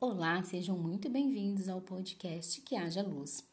Olá, sejam muito bem-vindos ao podcast Que Haja Luz.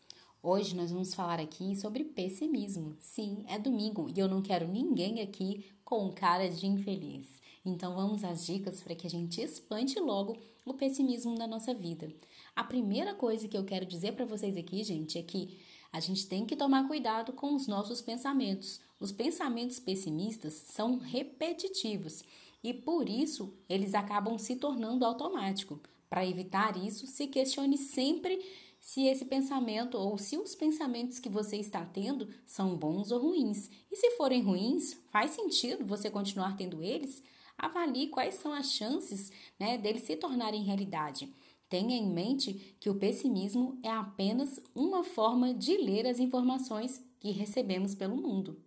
Hoje nós vamos falar aqui sobre pessimismo. Sim, é domingo e eu não quero ninguém aqui com cara de infeliz. Então vamos às dicas para que a gente espante logo o pessimismo na nossa vida. A primeira coisa que eu quero dizer para vocês aqui, gente, é que a gente tem que tomar cuidado com os nossos pensamentos. Os pensamentos pessimistas são repetitivos e por isso eles acabam se tornando automáticos. Para evitar isso, se questione sempre se esse pensamento ou se os pensamentos que você está tendo são bons ou ruins. E se forem ruins, faz sentido você continuar tendo eles? Avalie quais são as chances né, deles se tornarem realidade. Tenha em mente que o pessimismo é apenas uma forma de ler as informações que recebemos pelo mundo.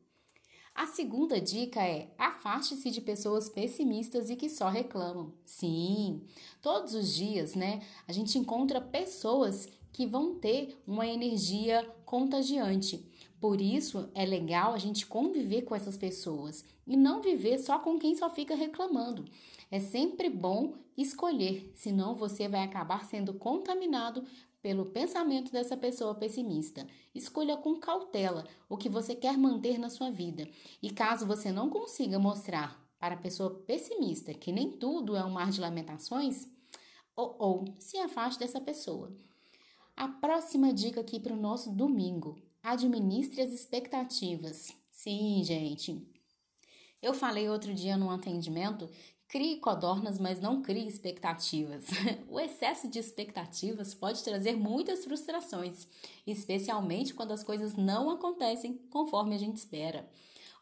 A segunda dica é: afaste-se de pessoas pessimistas e que só reclamam. Sim, todos os dias, né, a gente encontra pessoas que vão ter uma energia contagiante. Por isso é legal a gente conviver com essas pessoas e não viver só com quem só fica reclamando. É sempre bom escolher, senão você vai acabar sendo contaminado pelo pensamento dessa pessoa pessimista. Escolha com cautela o que você quer manter na sua vida. E caso você não consiga mostrar para a pessoa pessimista que nem tudo é um mar de lamentações, ou, ou se afaste dessa pessoa. A próxima dica aqui para o nosso domingo: administre as expectativas. Sim, gente. Eu falei outro dia no atendimento Crie codornas, mas não crie expectativas. O excesso de expectativas pode trazer muitas frustrações, especialmente quando as coisas não acontecem conforme a gente espera.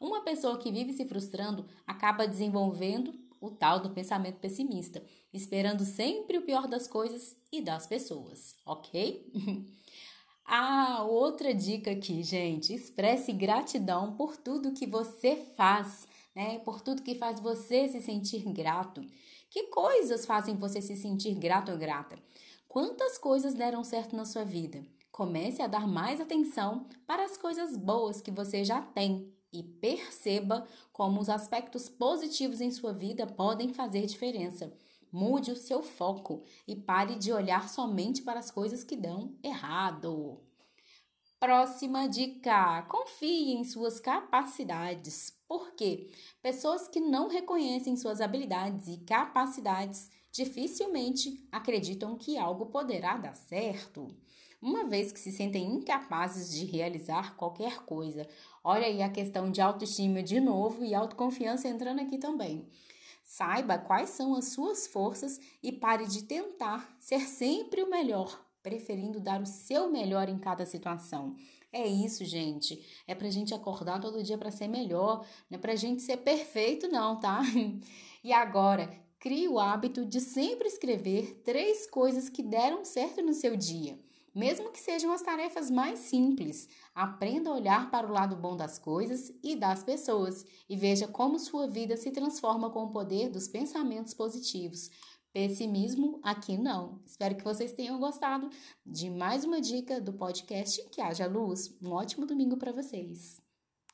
Uma pessoa que vive se frustrando acaba desenvolvendo o tal do pensamento pessimista, esperando sempre o pior das coisas e das pessoas, ok? ah, outra dica aqui, gente: expresse gratidão por tudo que você faz né? Por tudo que faz você se sentir grato. Que coisas fazem você se sentir grato ou grata? Quantas coisas deram certo na sua vida? Comece a dar mais atenção para as coisas boas que você já tem e perceba como os aspectos positivos em sua vida podem fazer diferença. Mude o seu foco e pare de olhar somente para as coisas que dão errado. Próxima dica: confie em suas capacidades. Por quê? Pessoas que não reconhecem suas habilidades e capacidades dificilmente acreditam que algo poderá dar certo, uma vez que se sentem incapazes de realizar qualquer coisa. Olha aí a questão de autoestima de novo e autoconfiança entrando aqui também. Saiba quais são as suas forças e pare de tentar ser sempre o melhor preferindo dar o seu melhor em cada situação. É isso, gente. É pra gente acordar todo dia para ser melhor, não é pra gente ser perfeito, não, tá? E agora, crie o hábito de sempre escrever três coisas que deram certo no seu dia. Mesmo que sejam as tarefas mais simples, aprenda a olhar para o lado bom das coisas e das pessoas e veja como sua vida se transforma com o poder dos pensamentos positivos. Pessimismo aqui não. Espero que vocês tenham gostado de mais uma dica do podcast Que Haja Luz. Um ótimo domingo para vocês.